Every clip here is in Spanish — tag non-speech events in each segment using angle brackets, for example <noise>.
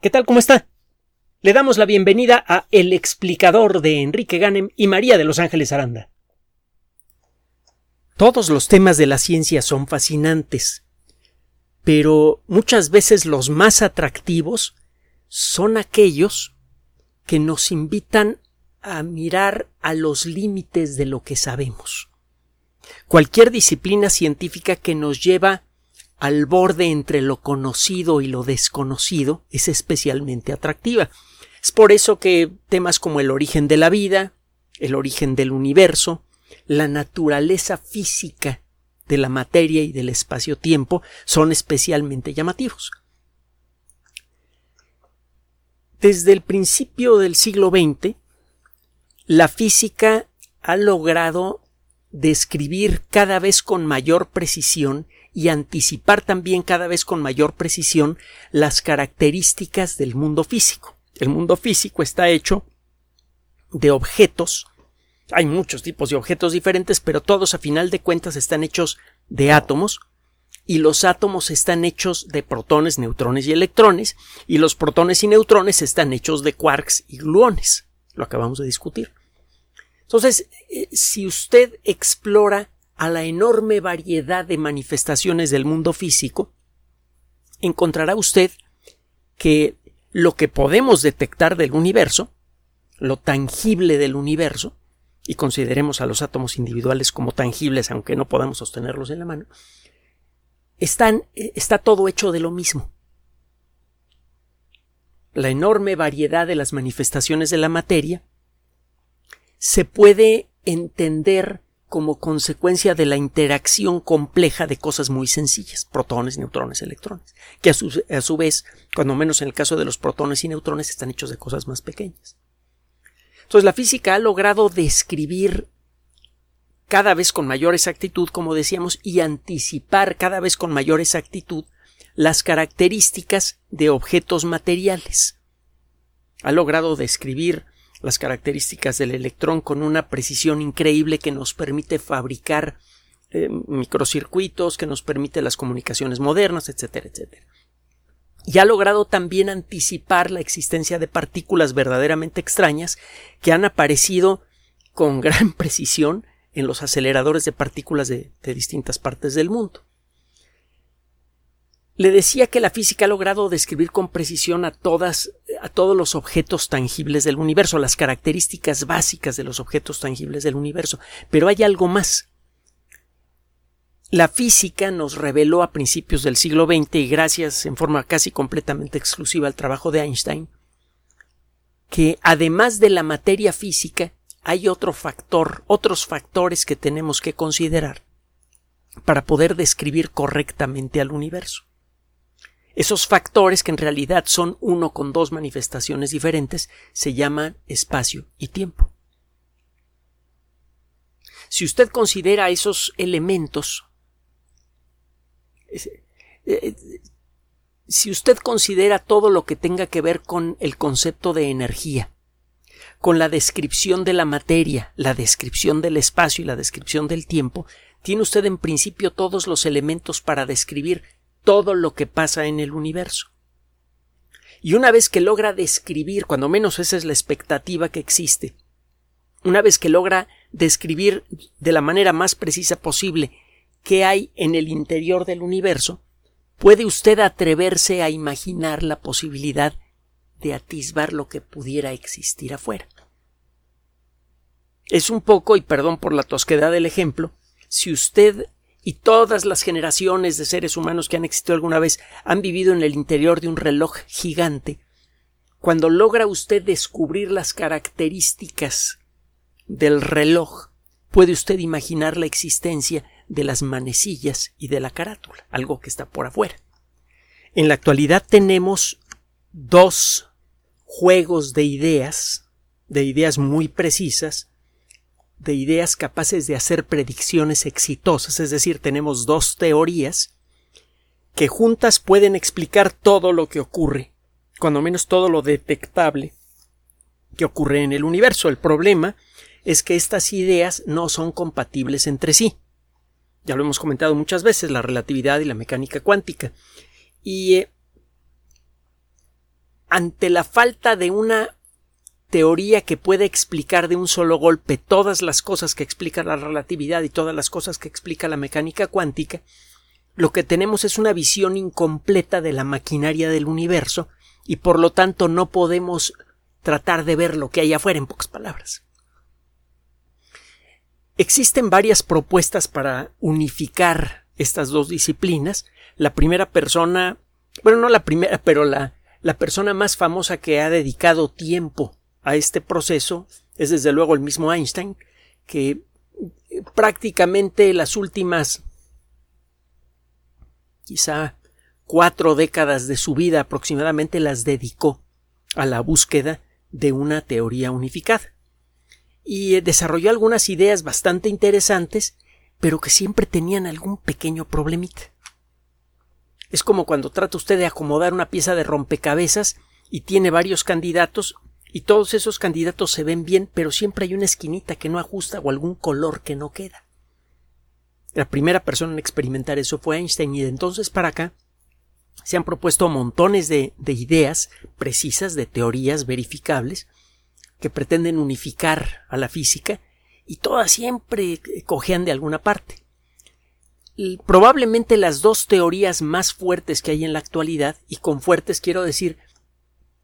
¿Qué tal? ¿Cómo está? Le damos la bienvenida a El explicador de Enrique Ganem y María de Los Ángeles Aranda. Todos los temas de la ciencia son fascinantes, pero muchas veces los más atractivos son aquellos que nos invitan a mirar a los límites de lo que sabemos. Cualquier disciplina científica que nos lleva al borde entre lo conocido y lo desconocido es especialmente atractiva. Es por eso que temas como el origen de la vida, el origen del universo, la naturaleza física de la materia y del espacio-tiempo son especialmente llamativos. Desde el principio del siglo XX, la física ha logrado describir cada vez con mayor precisión y anticipar también cada vez con mayor precisión las características del mundo físico. El mundo físico está hecho de objetos. Hay muchos tipos de objetos diferentes, pero todos a final de cuentas están hechos de átomos, y los átomos están hechos de protones, neutrones y electrones, y los protones y neutrones están hechos de quarks y gluones. Lo acabamos de discutir. Entonces, eh, si usted explora a la enorme variedad de manifestaciones del mundo físico, encontrará usted que lo que podemos detectar del universo, lo tangible del universo, y consideremos a los átomos individuales como tangibles, aunque no podamos sostenerlos en la mano, están, está todo hecho de lo mismo. La enorme variedad de las manifestaciones de la materia se puede entender como consecuencia de la interacción compleja de cosas muy sencillas, protones, neutrones, electrones, que a su, a su, vez, cuando menos en el caso de los protones y neutrones, están hechos de cosas más pequeñas. Entonces la física ha logrado describir cada vez con mayor exactitud, como decíamos, y anticipar cada vez con mayor exactitud las características de objetos materiales. Ha logrado describir las características del electrón con una precisión increíble que nos permite fabricar eh, microcircuitos, que nos permite las comunicaciones modernas, etcétera, etcétera. Y ha logrado también anticipar la existencia de partículas verdaderamente extrañas que han aparecido con <laughs> gran precisión en los aceleradores de partículas de distintas partes del mundo. Le decía que la física ha logrado describir con precisión a todas, a todos los objetos tangibles del universo, las características básicas de los objetos tangibles del universo. Pero hay algo más. La física nos reveló a principios del siglo XX, y gracias en forma casi completamente exclusiva al trabajo de Einstein, que además de la materia física, hay otro factor, otros factores que tenemos que considerar para poder describir correctamente al universo. Esos factores, que en realidad son uno con dos manifestaciones diferentes, se llaman espacio y tiempo. Si usted considera esos elementos, eh, eh, si usted considera todo lo que tenga que ver con el concepto de energía, con la descripción de la materia, la descripción del espacio y la descripción del tiempo, tiene usted en principio todos los elementos para describir todo lo que pasa en el universo. Y una vez que logra describir, cuando menos esa es la expectativa que existe, una vez que logra describir de la manera más precisa posible qué hay en el interior del universo, puede usted atreverse a imaginar la posibilidad de atisbar lo que pudiera existir afuera. Es un poco, y perdón por la tosquedad del ejemplo, si usted y todas las generaciones de seres humanos que han existido alguna vez han vivido en el interior de un reloj gigante, cuando logra usted descubrir las características del reloj, puede usted imaginar la existencia de las manecillas y de la carátula, algo que está por afuera. En la actualidad tenemos dos juegos de ideas, de ideas muy precisas, de ideas capaces de hacer predicciones exitosas, es decir, tenemos dos teorías que juntas pueden explicar todo lo que ocurre, cuando menos todo lo detectable que ocurre en el universo. El problema es que estas ideas no son compatibles entre sí. Ya lo hemos comentado muchas veces, la relatividad y la mecánica cuántica. Y eh, ante la falta de una teoría que pueda explicar de un solo golpe todas las cosas que explica la relatividad y todas las cosas que explica la mecánica cuántica, lo que tenemos es una visión incompleta de la maquinaria del universo y por lo tanto no podemos tratar de ver lo que hay afuera en pocas palabras. Existen varias propuestas para unificar estas dos disciplinas. La primera persona, bueno, no la primera, pero la, la persona más famosa que ha dedicado tiempo a este proceso es desde luego el mismo Einstein, que prácticamente las últimas quizá cuatro décadas de su vida aproximadamente las dedicó a la búsqueda de una teoría unificada. Y eh, desarrolló algunas ideas bastante interesantes, pero que siempre tenían algún pequeño problemita. Es como cuando trata usted de acomodar una pieza de rompecabezas y tiene varios candidatos y todos esos candidatos se ven bien, pero siempre hay una esquinita que no ajusta o algún color que no queda. La primera persona en experimentar eso fue Einstein y de entonces para acá se han propuesto montones de, de ideas precisas, de teorías verificables, que pretenden unificar a la física y todas siempre cojean de alguna parte. Probablemente las dos teorías más fuertes que hay en la actualidad, y con fuertes quiero decir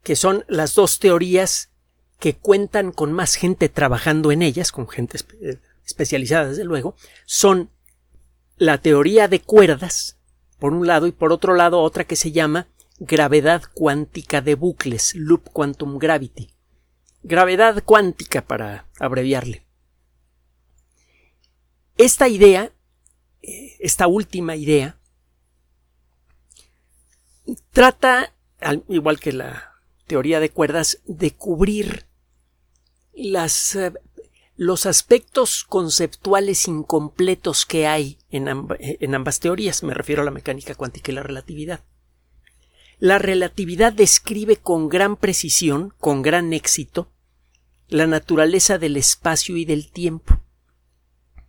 que son las dos teorías que cuentan con más gente trabajando en ellas, con gente eh, especializada desde luego, son la teoría de cuerdas, por un lado, y por otro lado otra que se llama gravedad cuántica de bucles, loop quantum gravity. Gravedad cuántica para abreviarle. Esta idea, eh, esta última idea, trata, igual que la teoría de cuerdas de cubrir las, eh, los aspectos conceptuales incompletos que hay en, en ambas teorías. Me refiero a la mecánica cuántica y la relatividad. La relatividad describe con gran precisión, con gran éxito, la naturaleza del espacio y del tiempo,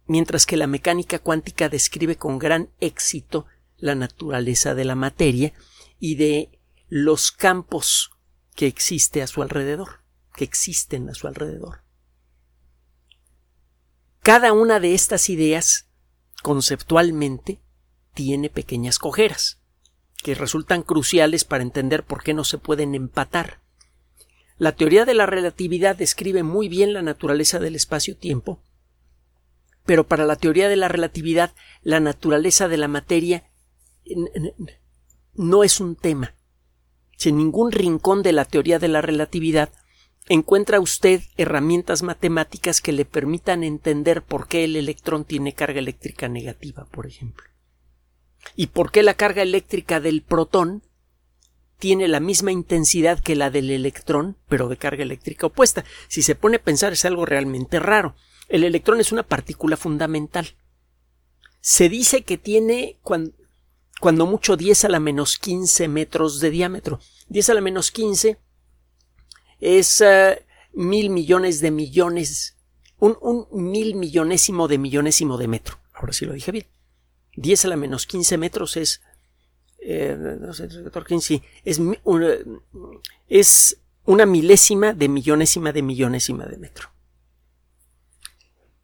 mientras que la mecánica cuántica describe con gran éxito la naturaleza de la materia y de los campos que existe a su alrededor, que existen a su alrededor. Cada una de estas ideas, conceptualmente, tiene pequeñas cojeras, que resultan cruciales para entender por qué no se pueden empatar. La teoría de la relatividad describe muy bien la naturaleza del espacio-tiempo, pero para la teoría de la relatividad la naturaleza de la materia no es un tema, en ningún rincón de la teoría de la relatividad encuentra usted herramientas matemáticas que le permitan entender por qué el electrón tiene carga eléctrica negativa, por ejemplo. Y por qué la carga eléctrica del protón tiene la misma intensidad que la del electrón, pero de carga eléctrica opuesta. Si se pone a pensar es algo realmente raro. El electrón es una partícula fundamental. Se dice que tiene, cuando mucho 10 a la menos 15 metros de diámetro. 10 a la menos 15 es eh, mil millones de millones, un, un, mil millonésimo de millonésimo de metro. Ahora sí lo dije bien. 10 a la menos 15 metros es, eh, no sé, es, una, es una milésima de millonésima de millonésima de metro.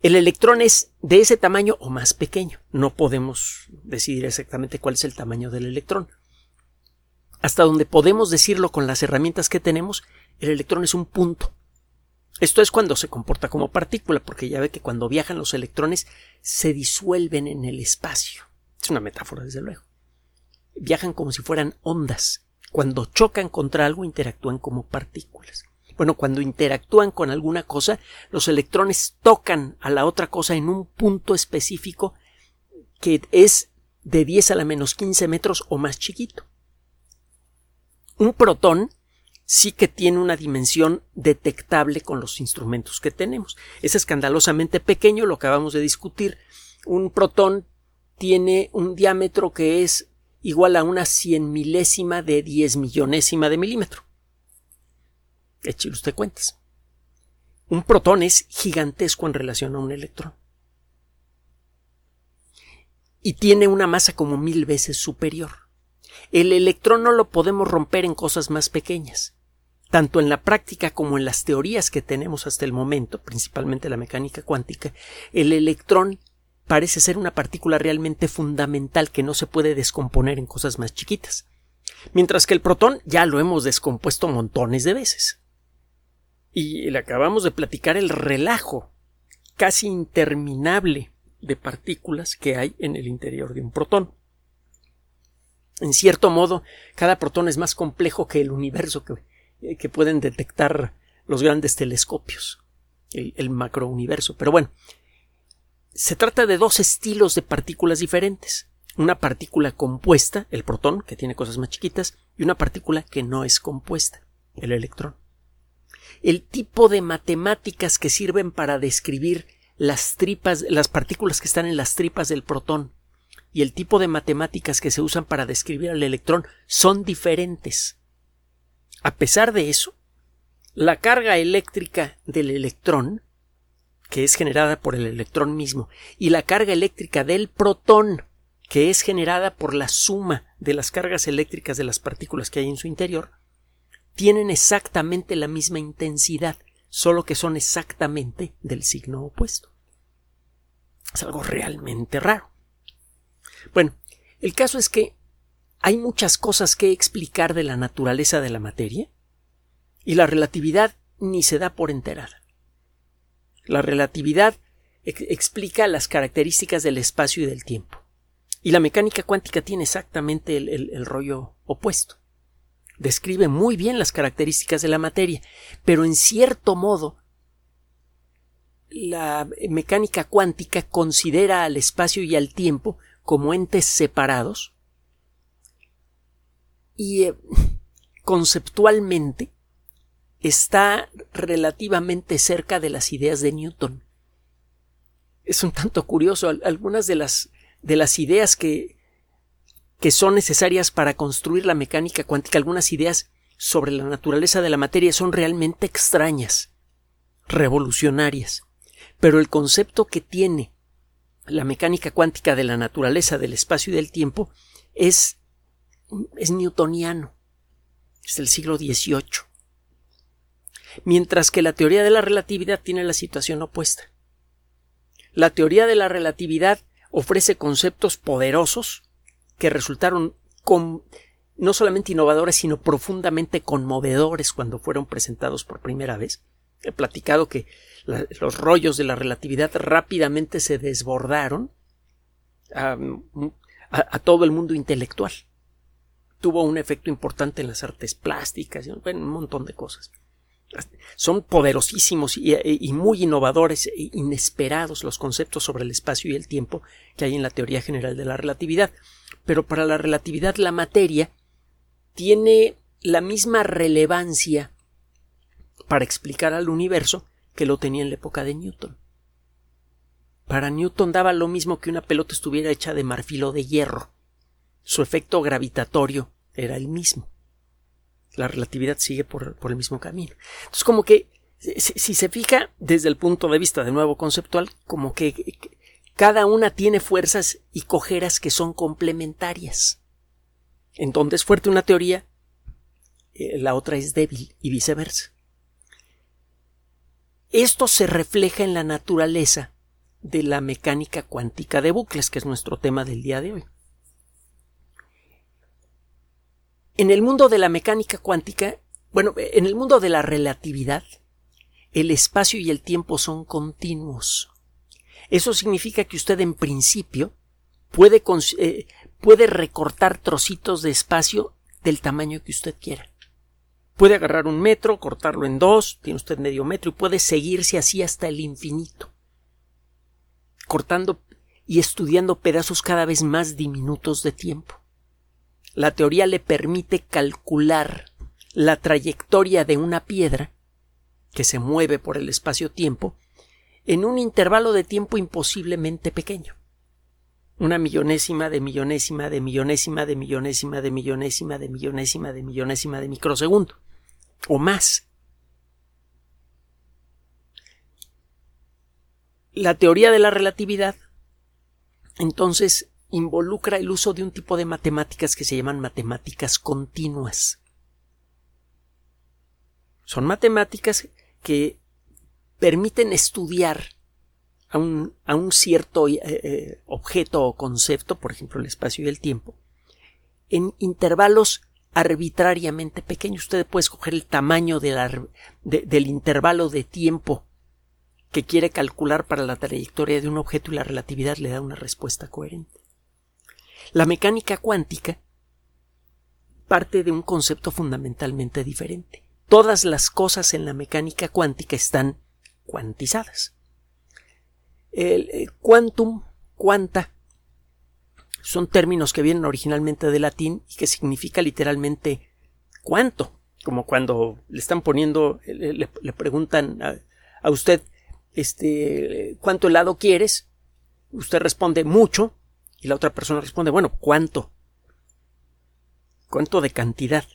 El electrón es de ese tamaño o más pequeño. No podemos decidir exactamente cuál es el tamaño del electrón. Hasta donde podemos decirlo con las herramientas que tenemos, el electrón es un punto. Esto es cuando se comporta como partícula, porque ya ve que cuando viajan los electrones se disuelven en el espacio. Es una metáfora, desde luego. Viajan como si fueran ondas. Cuando chocan contra algo interactúan como partículas. Bueno, cuando interactúan con alguna cosa, los electrones tocan a la otra cosa en un punto específico que es de 10 a la menos 15 metros o más chiquito. Un protón sí que tiene una dimensión detectable con los instrumentos que tenemos. Es escandalosamente pequeño, lo acabamos de discutir. Un protón tiene un diámetro que es igual a una cien milésima de diez millonésima de milímetro. Eche usted cuentas. Un protón es gigantesco en relación a un electrón. Y tiene una masa como mil veces superior. El electrón no lo podemos romper en cosas más pequeñas. tanto en la práctica como en las teorías que tenemos hasta el momento, principalmente la mecánica cuántica, el electrón parece ser una partícula realmente fundamental que no se puede descomponer en cosas más chiquitas. Mientras que el protón ya lo hemos descompuesto montones de veces. Y le acabamos de platicar el relajo casi interminable de partículas que hay en el interior de un protón. En cierto modo, cada protón es más complejo que el universo que eh, que pueden detectar los grandes telescopios, el, el macrouniverso. Pero bueno, se trata de dos estilos de partículas diferentes. Una partícula compuesta, el protón, que tiene cosas más chiquitas, y una partícula que no es compuesta, el electrón. El tipo de matemáticas que sirven para describir las tripas, las partículas que están en las tripas del protón y el tipo de matemáticas que se usan para describir al electrón son diferentes. A pesar de eso, la carga eléctrica del electrón, que es generada por el electrón mismo, y la carga eléctrica del protón, que es generada por la suma de las cargas eléctricas de las partículas que hay en su interior, tienen exactamente la misma intensidad, solo que son exactamente del signo opuesto. Es algo realmente raro. Bueno, el caso es que hay muchas cosas que explicar de la naturaleza de la materia y la relatividad ni se da por enterada. La relatividad explica las características del espacio y del tiempo. Y la mecánica cuántica tiene exactamente el, el rollo opuesto. Describe muy bien las características de la materia, pero en cierto modo la mecánica cuántica considera al espacio y al tiempo como entes separados y eh, conceptualmente está relativamente cerca de las ideas de Newton. Es un tanto curioso. Algunas de las, de las ideas que, que son necesarias para construir la mecánica cuántica, algunas ideas sobre la naturaleza de la materia son realmente extrañas, revolucionarias. Pero el concepto que tiene la mecánica cuántica de la naturaleza del espacio y del tiempo es es newtoniano, es del siglo XVIII. Mientras que la teoría de la relatividad tiene la situación opuesta. La teoría de la relatividad ofrece conceptos poderosos que resultaron no solamente innovadores, sino profundamente conmovedores cuando fueron presentados por primera vez. He platicado que los rollos de la relatividad rápidamente se desbordaron a todo el mundo intelectual tuvo un efecto importante en las artes plásticas, en un montón de cosas. Son poderosísimos y, muy innovadores e inesperados los conceptos sobre el espacio y el tiempo que hay en la teoría general de la relatividad. Pero para la relatividad la materia tiene la misma relevancia para explicar al universo que lo tenía en la época de Newton. Para Newton daba lo mismo que una pelota estuviera hecha de marfil o de hierro su efecto gravitatorio era el mismo. La relatividad sigue por, el mismo camino. Entonces, como que, si, se fija desde el punto de vista de nuevo conceptual, como que cada una tiene fuerzas y cojeras que son complementarias. En donde es fuerte una teoría, eh, la otra es débil y viceversa. Esto se refleja en la naturaleza de la mecánica cuántica de bucles, que es nuestro tema del día de hoy. En el mundo de la mecánica cuántica, bueno, en el mundo de la relatividad, el espacio y el tiempo son continuos. Eso significa que usted en principio puede, eh, puede recortar trocitos de espacio del tamaño que usted quiera. Puede agarrar un metro, cortarlo en dos, tiene usted medio metro y puede seguirse así hasta el infinito, cortando y estudiando pedazos cada vez más diminutos de tiempo. La teoría le permite calcular la trayectoria de una piedra que se mueve por el espacio-tiempo en un intervalo de tiempo imposiblemente pequeño. Una millonésima de millonésima de millonésima de millonésima de millonésima de millonésima de millonésima de microsegundo o más. La teoría de la relatividad entonces involucra el uso de un tipo de matemáticas que se llaman matemáticas continuas. Son matemáticas que permiten estudiar a un, a un cierto eh, eh, objeto o concepto, por ejemplo el espacio y el tiempo, en intervalos arbitrariamente pequeños. Usted puede escoger el tamaño del intervalo de tiempo que quiere calcular para la trayectoria de un objeto y la relatividad le da una respuesta coherente. La mecánica cuántica parte de un concepto fundamentalmente diferente. Todas las cosas en la mecánica cuántica están cuantizadas. El eh, quantum, cuanta, son términos que vienen originalmente del latín y que significa literalmente cuánto, como cuando le están poniendo, le, preguntan a, usted, este, ¿cuánto helado quieres? Usted responde mucho y la otra persona responde, bueno, ¿cuánto? ¿Cuánto de cantidad?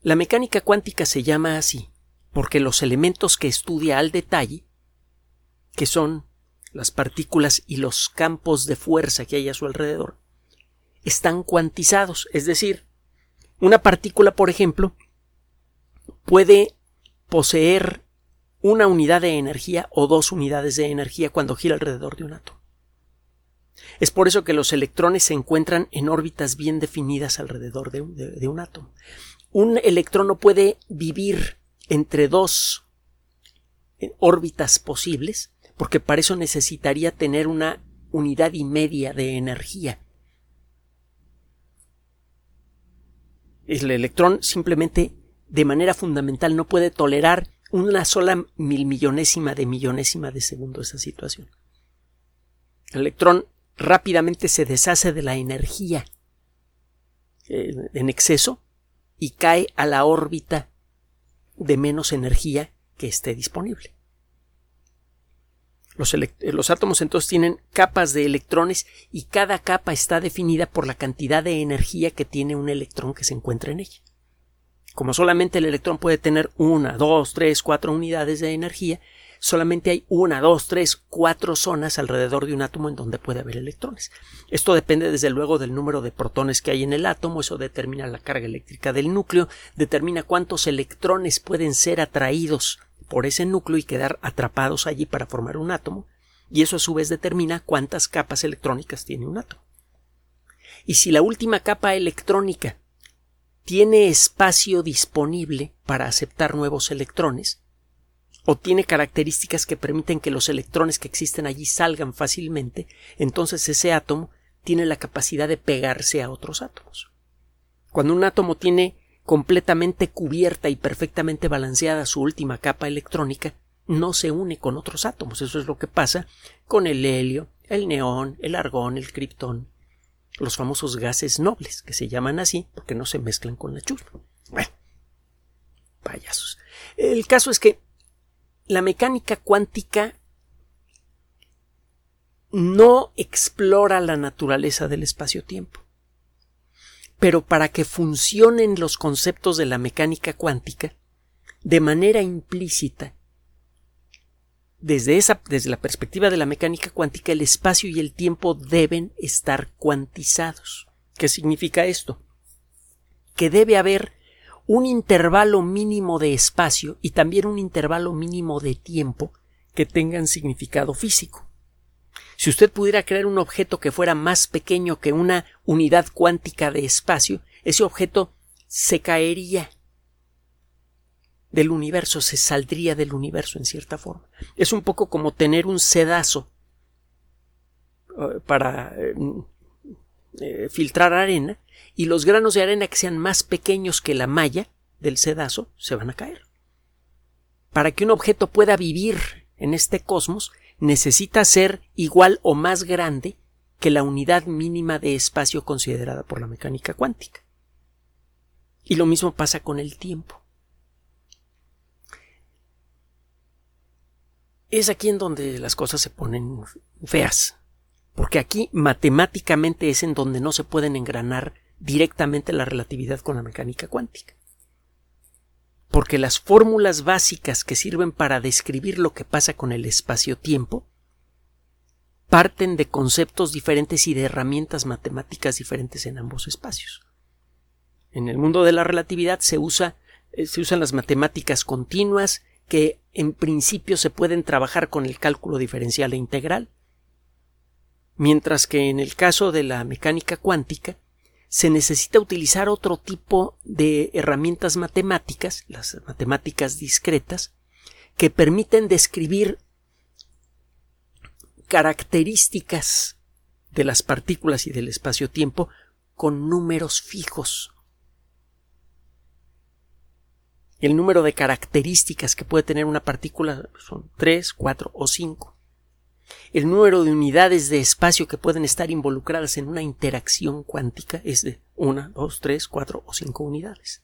La mecánica cuántica se llama así porque los elementos que estudia al detalle, que son las partículas y los campos de fuerza que hay a su alrededor, están cuantizados. Es decir, una partícula, por ejemplo, puede poseer una unidad de energía o dos unidades de energía cuando gira alrededor de un átomo. Es por eso que los electrones se encuentran en órbitas bien definidas alrededor de un, átomo. Un electrón no puede vivir entre dos órbitas posibles porque para eso necesitaría tener una unidad y media de energía. El electrón simplemente de manera fundamental no puede tolerar una sola mil millonésima de millonésima de segundo esa situación. El electrón rápidamente se deshace de la energía eh, en exceso y cae a la órbita de menos energía que esté disponible. Los, átomos entonces tienen capas de electrones y cada capa está definida por la cantidad de energía que tiene un electrón que se encuentra en ella. Como solamente el electrón puede tener una, dos, tres, cuatro unidades de energía, solamente hay una, dos, tres, cuatro zonas alrededor de un átomo en donde puede haber electrones. Esto depende desde luego del número de protones que hay en el átomo, eso determina la carga eléctrica del núcleo, determina cuántos electrones pueden ser atraídos por ese núcleo y quedar atrapados allí para formar un átomo, y eso a su vez determina cuántas capas electrónicas tiene un átomo. Y si la última capa electrónica tiene espacio disponible para aceptar nuevos electrones, o tiene características que permiten que los electrones que existen allí salgan fácilmente, entonces ese átomo tiene la capacidad de pegarse a otros átomos. Cuando un átomo tiene completamente cubierta y perfectamente balanceada su última capa electrónica, no se une con otros átomos. Eso es lo que pasa con el helio, el neón, el argón, el criptón, los famosos gases nobles, que se llaman así porque no se mezclan con la chusma. Bueno, payasos. El caso es que la mecánica cuántica no explora la naturaleza del espacio-tiempo. Pero para que funcionen los conceptos de la mecánica cuántica, de manera implícita, desde, esa, desde la perspectiva de la mecánica cuántica, el espacio y el tiempo deben estar cuantizados. ¿Qué significa esto? Que debe haber un intervalo mínimo de espacio y también un intervalo mínimo de tiempo que tengan significado físico. Si usted pudiera crear un objeto que fuera más pequeño que una unidad cuántica de espacio, ese objeto se caería del universo, se saldría del universo en cierta forma. Es un poco como tener un sedazo eh, para eh, filtrar arena y los granos de arena que sean más pequeños que la malla del sedazo se van a caer. Para que un objeto pueda vivir en este cosmos, necesita ser igual o más grande que la unidad mínima de espacio considerada por la mecánica cuántica. Y lo mismo pasa con el tiempo. Es aquí en donde las cosas se ponen feas, porque aquí matemáticamente es en donde no se pueden engranar directamente la relatividad con la mecánica cuántica. Porque las fórmulas básicas que sirven para describir lo que pasa con el espacio-tiempo parten de conceptos diferentes y de herramientas matemáticas diferentes en ambos espacios. En el mundo de la relatividad se usa eh, se usan las matemáticas continuas que en principio se pueden trabajar con el cálculo diferencial e integral, mientras que en el caso de la mecánica cuántica se necesita utilizar otro tipo de herramientas matemáticas, las matemáticas discretas, que permiten describir características de las partículas y del espacio-tiempo con números fijos. El número de características que puede tener una partícula son 3, 4 o 5. El número de unidades de espacio que pueden estar involucradas en una interacción cuántica es de 1, 2, 3, 4 o 5 unidades.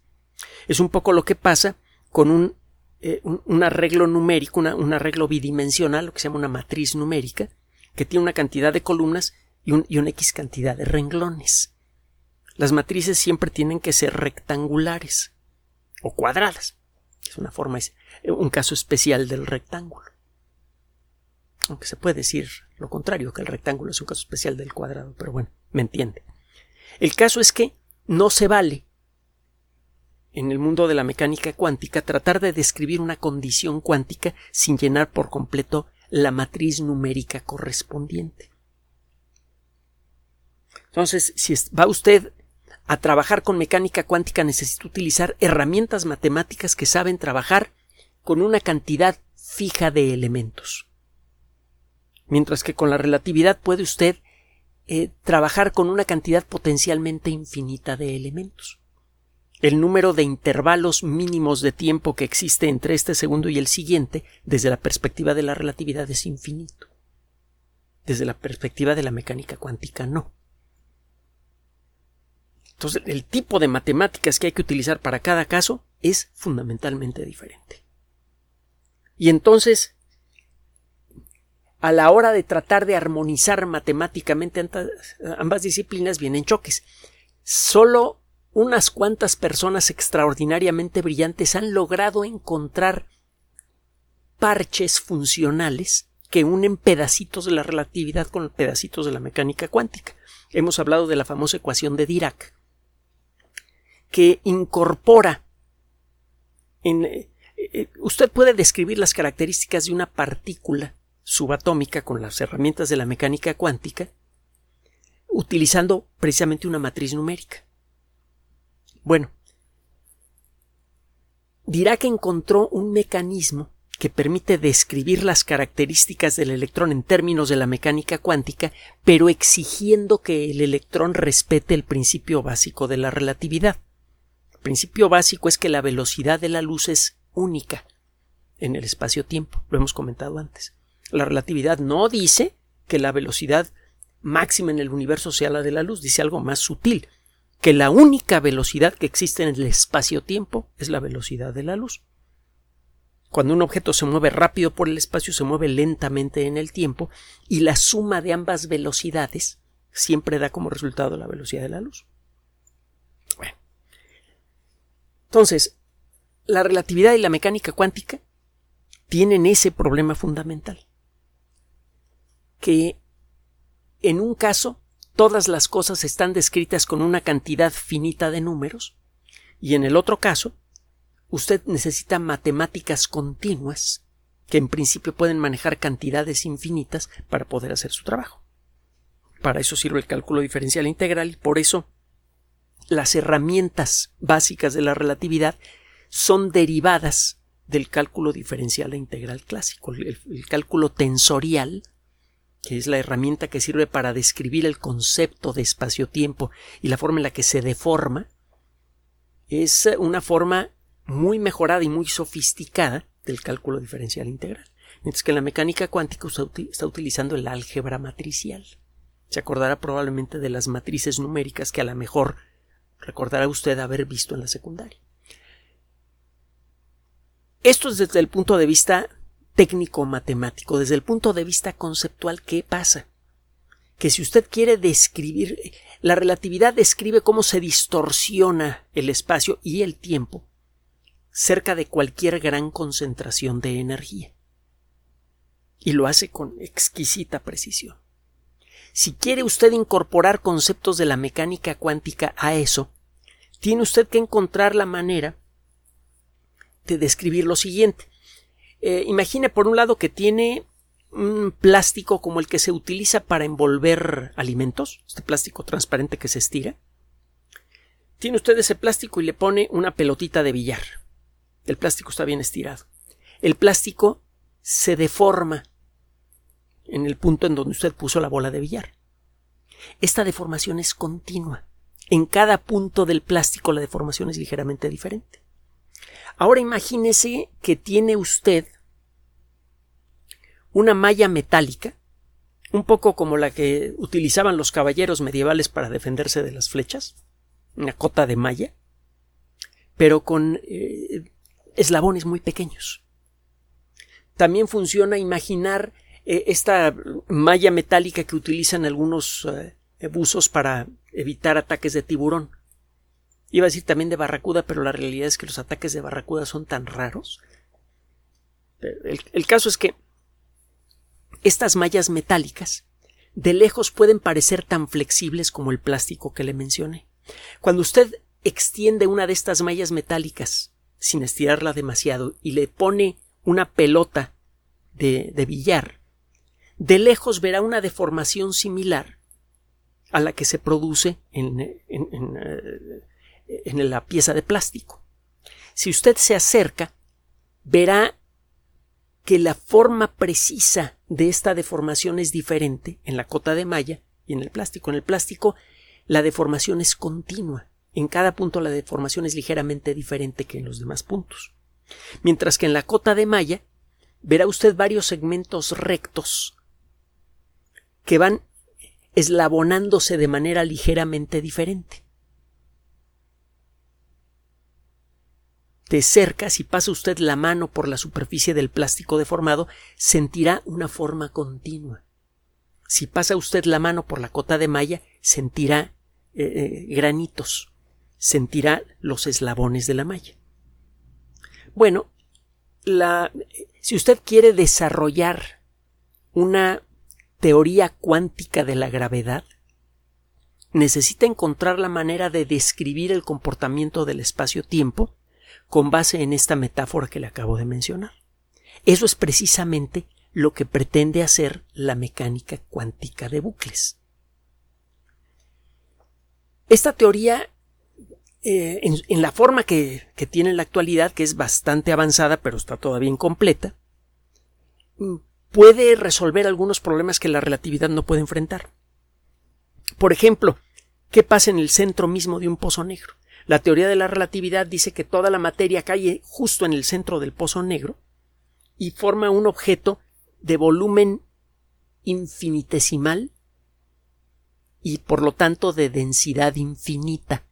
Es un poco lo que pasa con un, eh, arreglo numérico, un arreglo bidimensional, lo que se llama una matriz numérica, que tiene una cantidad de columnas y, un, y una X cantidad de renglones. Las matrices siempre tienen que ser rectangulares o cuadradas. Es una forma, es un caso especial del rectángulo. Aunque se puede decir lo contrario, que el rectángulo es un caso especial del cuadrado, pero bueno, me entiende. El caso es que no se vale en el mundo de la mecánica cuántica tratar de describir una condición cuántica sin llenar por completo la matriz numérica correspondiente. Entonces, si va usted a trabajar con mecánica cuántica, necesita utilizar herramientas matemáticas que saben trabajar con una cantidad fija de elementos. Mientras que con la relatividad puede usted eh, trabajar con una cantidad potencialmente infinita de elementos. El número de intervalos mínimos de tiempo que existe entre este segundo y el siguiente, desde la perspectiva de la relatividad, es infinito. Desde la perspectiva de la mecánica cuántica, no. Entonces, el tipo de matemáticas que hay que utilizar para cada caso es fundamentalmente diferente. Y entonces, a la hora de tratar de armonizar matemáticamente ambas disciplinas vienen choques. Solo unas cuantas personas extraordinariamente brillantes han logrado encontrar parches funcionales que unen pedacitos de la relatividad con pedacitos de la mecánica cuántica. Hemos hablado de la famosa ecuación de Dirac, que incorpora en, eh, eh, usted puede describir las características de una partícula subatómica con las herramientas de la mecánica cuántica utilizando precisamente una matriz numérica. Bueno, dirá que encontró un mecanismo que permite describir las características del electrón en términos de la mecánica cuántica, pero exigiendo que el electrón respete el principio básico de la relatividad. El principio básico es que la velocidad de la luz es única en el espacio-tiempo, lo hemos comentado antes. La relatividad no dice que la velocidad máxima en el universo sea la de la luz, dice algo más sutil, que la única velocidad que existe en el espacio-tiempo es la velocidad de la luz. Cuando un objeto se mueve rápido por el espacio, se mueve lentamente en el tiempo, y la suma de ambas velocidades siempre da como resultado la velocidad de la luz. Bueno. Entonces, la relatividad y la mecánica cuántica tienen ese problema fundamental. Que en un caso todas las cosas están descritas con una cantidad finita de números y en el otro caso usted necesita matemáticas continuas que en principio pueden manejar cantidades infinitas para poder hacer su trabajo. Para eso sirve el cálculo diferencial integral y por eso las herramientas básicas de la relatividad son derivadas del cálculo diferencial e integral clásico. El, el cálculo tensorial que es la herramienta que sirve para describir el concepto de espacio-tiempo y la forma en la que se deforma, es una forma muy mejorada y muy sofisticada del cálculo diferencial integral. Mientras que en la mecánica cuántica está utilizando el álgebra matricial. Se acordará probablemente de las matrices numéricas que a lo mejor recordará usted haber visto en la secundaria. Esto es desde el punto de vista técnico-matemático, desde el punto de vista conceptual, ¿qué pasa? Que si usted quiere describir, la relatividad describe cómo se distorsiona el espacio y el tiempo cerca de cualquier gran concentración de energía. Y lo hace con exquisita precisión. Si quiere usted incorporar conceptos de la mecánica cuántica a eso, tiene usted que encontrar la manera de describir lo siguiente. Eh, imagine por un lado que tiene un plástico como el que se utiliza para envolver alimentos, este plástico transparente que se estira. Tiene usted ese plástico y le pone una pelotita de billar. El plástico está bien estirado. El plástico se deforma en el punto en donde usted puso la bola de billar. Esta deformación es continua. En cada punto del plástico la deformación es ligeramente diferente. Ahora imagínese que tiene usted una malla metálica, un poco como la que utilizaban los caballeros medievales para defenderse de las flechas, una cota de malla, pero con eh, eslabones muy pequeños. También funciona imaginar eh, esta malla metálica que utilizan algunos eh, buzos para evitar ataques de tiburón. Iba a decir también de barracuda, pero la realidad es que los ataques de barracuda son tan raros. El, caso es que estas mallas metálicas de lejos pueden parecer tan flexibles como el plástico que le mencioné. Cuando usted extiende una de estas mallas metálicas sin estirarla demasiado y le pone una pelota de, billar, de lejos verá una deformación similar a la que se produce en, en, eh, en la pieza de plástico. Si usted se acerca, verá que la forma precisa de esta deformación es diferente en la cota de malla y en el plástico. En el plástico la deformación es continua. En cada punto la deformación es ligeramente diferente que en los demás puntos. Mientras que en la cota de malla verá usted varios segmentos rectos que van eslabonándose de manera ligeramente diferente. De cerca, si pasa usted la mano por la superficie del plástico deformado, sentirá una forma continua. Si pasa usted la mano por la cota de malla, sentirá eh, eh, granitos, sentirá los eslabones de la malla. Bueno, la, si usted quiere desarrollar una teoría cuántica de la gravedad, necesita encontrar la manera de describir el comportamiento del espacio-tiempo con base en esta metáfora que le acabo de mencionar. Eso es precisamente lo que pretende hacer la mecánica cuántica de bucles. Esta teoría, eh, en, la forma que, tiene en la actualidad, que es bastante avanzada, pero está todavía incompleta, mm, puede resolver algunos problemas que la relatividad no puede enfrentar. Por ejemplo, ¿qué pasa en el centro mismo de un pozo negro? La teoría de la relatividad dice que toda la materia cae justo en el centro del pozo negro y forma un objeto de volumen infinitesimal y por lo tanto de densidad infinita.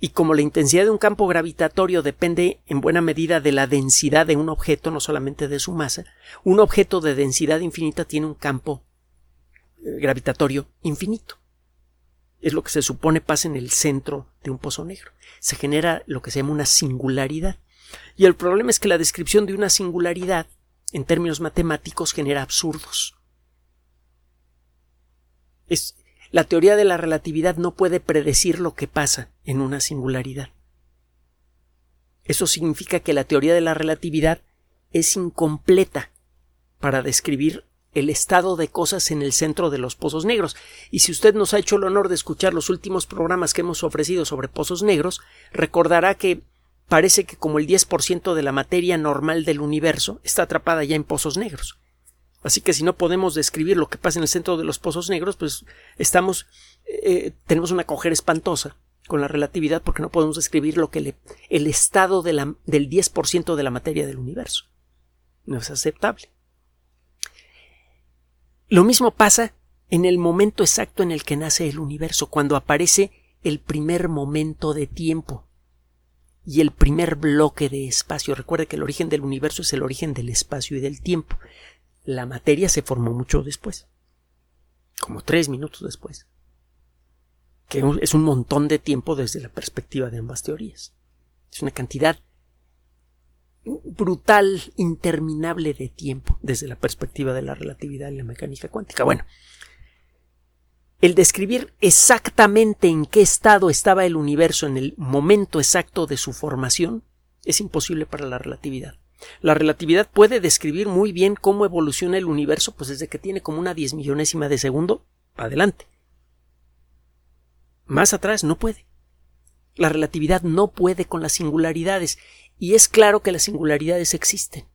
Y como la intensidad de un campo gravitatorio depende en buena medida de la densidad de un objeto, no solamente de su masa, un objeto de densidad infinita tiene un campo eh, gravitatorio infinito es lo que se supone pasa en el centro de un pozo negro. Se genera lo que se llama una singularidad. Y el problema es que la descripción de una singularidad, en términos matemáticos, genera absurdos. Es, la teoría de la relatividad no puede predecir lo que pasa en una singularidad. Eso significa que la teoría de la relatividad es incompleta para describir el estado de cosas en el centro de los pozos negros. Y si usted nos ha hecho el honor de escuchar los últimos programas que hemos ofrecido sobre pozos negros, recordará que parece que como el 10% de la materia normal del universo está atrapada ya en pozos negros. Así que si no podemos describir lo que pasa en el centro de los pozos negros, pues estamos eh, tenemos una cojera espantosa con la relatividad porque no podemos describir lo que le, el estado de la, del 10% de la materia del universo. No es aceptable. Lo mismo pasa en el momento exacto en el que nace el universo, cuando aparece el primer momento de tiempo y el primer bloque de espacio. Recuerde que el origen del universo es el origen del espacio y del tiempo. La materia se formó mucho después, como tres minutos después, que es un montón de tiempo desde la perspectiva de ambas teorías. Es una cantidad brutal, interminable de tiempo desde la perspectiva de la relatividad y la mecánica cuántica. Bueno, el describir exactamente en qué estado estaba el universo en el momento exacto de su formación es imposible para la relatividad. La relatividad puede describir muy bien cómo evoluciona el universo, pues desde que tiene como una diez millonésima de segundo adelante. Más atrás no puede. La relatividad no puede con las singularidades, y es claro que las singularidades existen.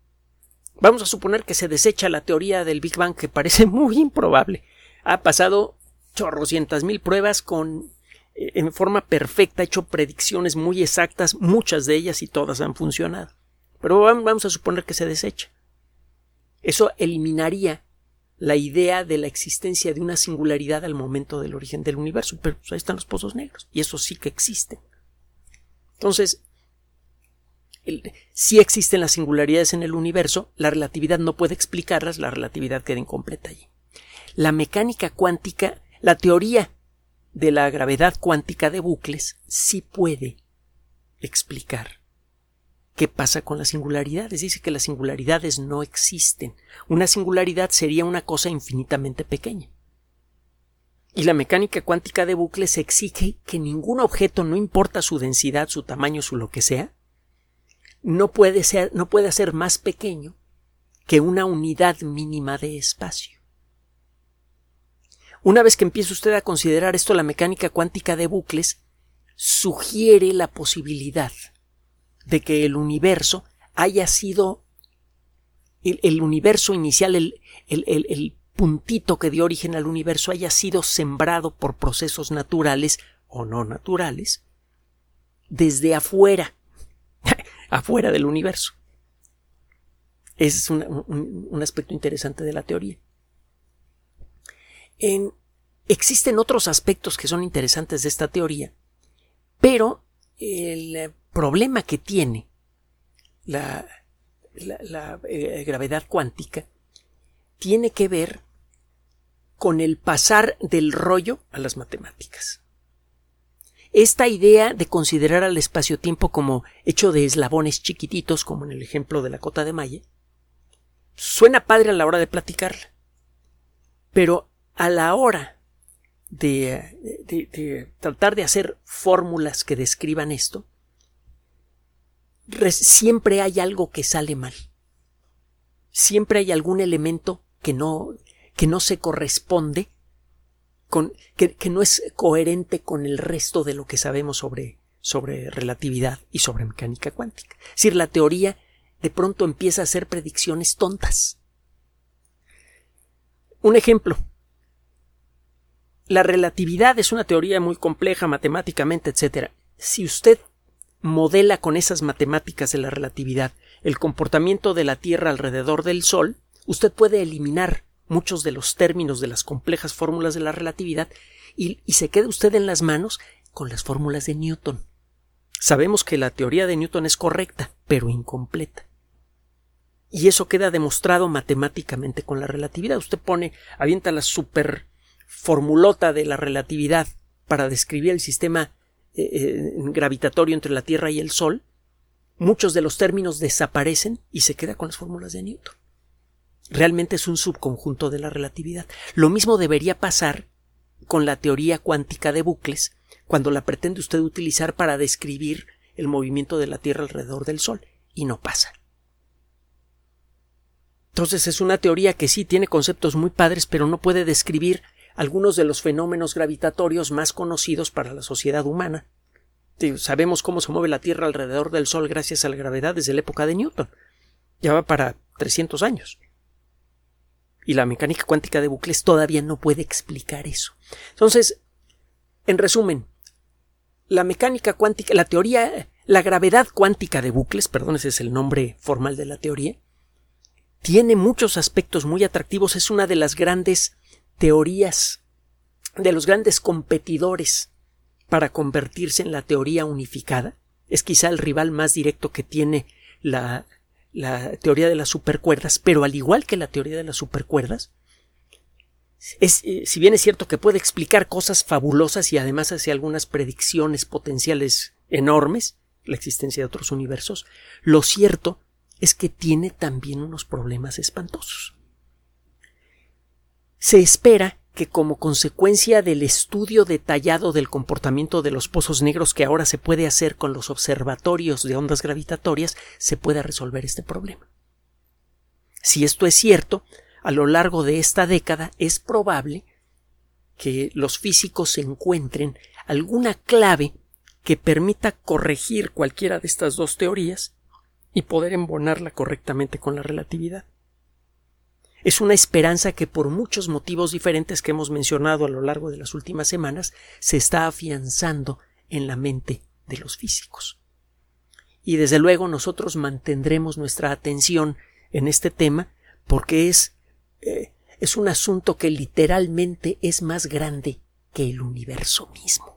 Vamos a suponer que se desecha la teoría del Big Bang, que parece <laughs> muy improbable. Ha pasado chorrocientas mil pruebas con eh, en forma perfecta, ha hecho predicciones muy exactas, muchas de ellas y todas han funcionado. Pero vamos a suponer que se desecha. Eso eliminaría la idea de la existencia de una singularidad al momento del origen del universo. Pero pues, ahí están los pozos negros. Y eso sí que existen. Entonces, si existen las singularidades en el universo, la relatividad no puede explicarlas, la relatividad queda incompleta allí. La mecánica cuántica, la teoría de la gravedad cuántica de bucles, sí puede explicar qué pasa con las singularidades. Dice que las singularidades no existen. Una singularidad sería una cosa infinitamente pequeña. Y la mecánica cuántica de bucles exige que ningún objeto, no importa su densidad, su tamaño, su lo que sea, no puede ser, no puede ser más pequeño que una unidad mínima de espacio. Una vez que empiece usted a considerar esto, la mecánica cuántica de bucles sugiere la posibilidad de que el universo haya sido el, universo inicial, el, el, puntito que dio origen al universo haya sido sembrado por procesos naturales o no naturales desde afuera, <laughs> afuera del universo. Es un, aspecto interesante de la teoría. existen otros aspectos que son interesantes de esta teoría, pero el problema que tiene la, eh, gravedad cuántica tiene que ver con el pasar del rollo a las matemáticas. Esta idea de considerar al espacio-tiempo como hecho de eslabones chiquititos, como en el ejemplo de la cota de Maya, suena padre a la hora de platicarla, pero a la hora de tratar de hacer fórmulas que describan esto, siempre hay algo que sale mal. Siempre hay algún elemento que no, que no se corresponde con, que, no es coherente con el resto de lo que sabemos sobre, sobre relatividad y sobre mecánica cuántica. Es decir, la teoría de pronto empieza a hacer predicciones tontas. Un ejemplo. La relatividad es una teoría muy compleja matemáticamente, etc. Si usted modela con esas matemáticas de la relatividad el comportamiento de la Tierra alrededor del Sol, usted puede eliminar muchos de los términos de las complejas fórmulas de la relatividad y, se queda usted en las manos con las fórmulas de Newton. Sabemos que la teoría de Newton es correcta, pero incompleta. Y eso queda demostrado matemáticamente con la relatividad. Usted pone, avienta la super formulota de la relatividad para describir el sistema eh, eh, gravitatorio entre la Tierra y el Sol, muchos de los términos desaparecen y se queda con las fórmulas de Newton. Realmente es un subconjunto de la relatividad. Lo mismo debería pasar con la teoría cuántica de bucles cuando la pretende usted utilizar para describir el movimiento de la Tierra alrededor del Sol, y no pasa. Entonces es una teoría que sí tiene conceptos muy padres, pero no puede describir algunos de los fenómenos gravitatorios más conocidos para la sociedad humana. Sabemos cómo se mueve la Tierra alrededor del Sol gracias a la gravedad desde la época de Newton. Ya va para 300 años. Y la mecánica cuántica de bucles todavía no puede explicar eso. Entonces, en resumen, la mecánica cuántica, la teoría, la gravedad cuántica de bucles, perdón, ese es el nombre formal de la teoría, tiene muchos aspectos muy atractivos, es una de las grandes teorías de los grandes competidores para convertirse en la teoría unificada. Es quizá el rival más directo que tiene la, la teoría de las supercuerdas, pero al igual que la teoría de las supercuerdas, es, eh, si bien es cierto que puede explicar cosas fabulosas y además hace algunas predicciones potenciales enormes, la existencia de otros universos, lo cierto es que tiene también unos problemas espantosos se espera que como consecuencia del estudio detallado del comportamiento de los pozos negros que ahora se puede hacer con los observatorios de ondas gravitatorias, se pueda resolver este problema. Si esto es cierto, a lo largo de esta década es probable que los físicos encuentren alguna clave que permita corregir cualquiera de estas dos teorías y poder embonarla correctamente con la relatividad. Es una esperanza que por muchos motivos diferentes que hemos mencionado a lo largo de las últimas semanas se está afianzando en la mente de los físicos. Y desde luego nosotros mantendremos nuestra atención en este tema porque es, eh, es un asunto que literalmente es más grande que el universo mismo.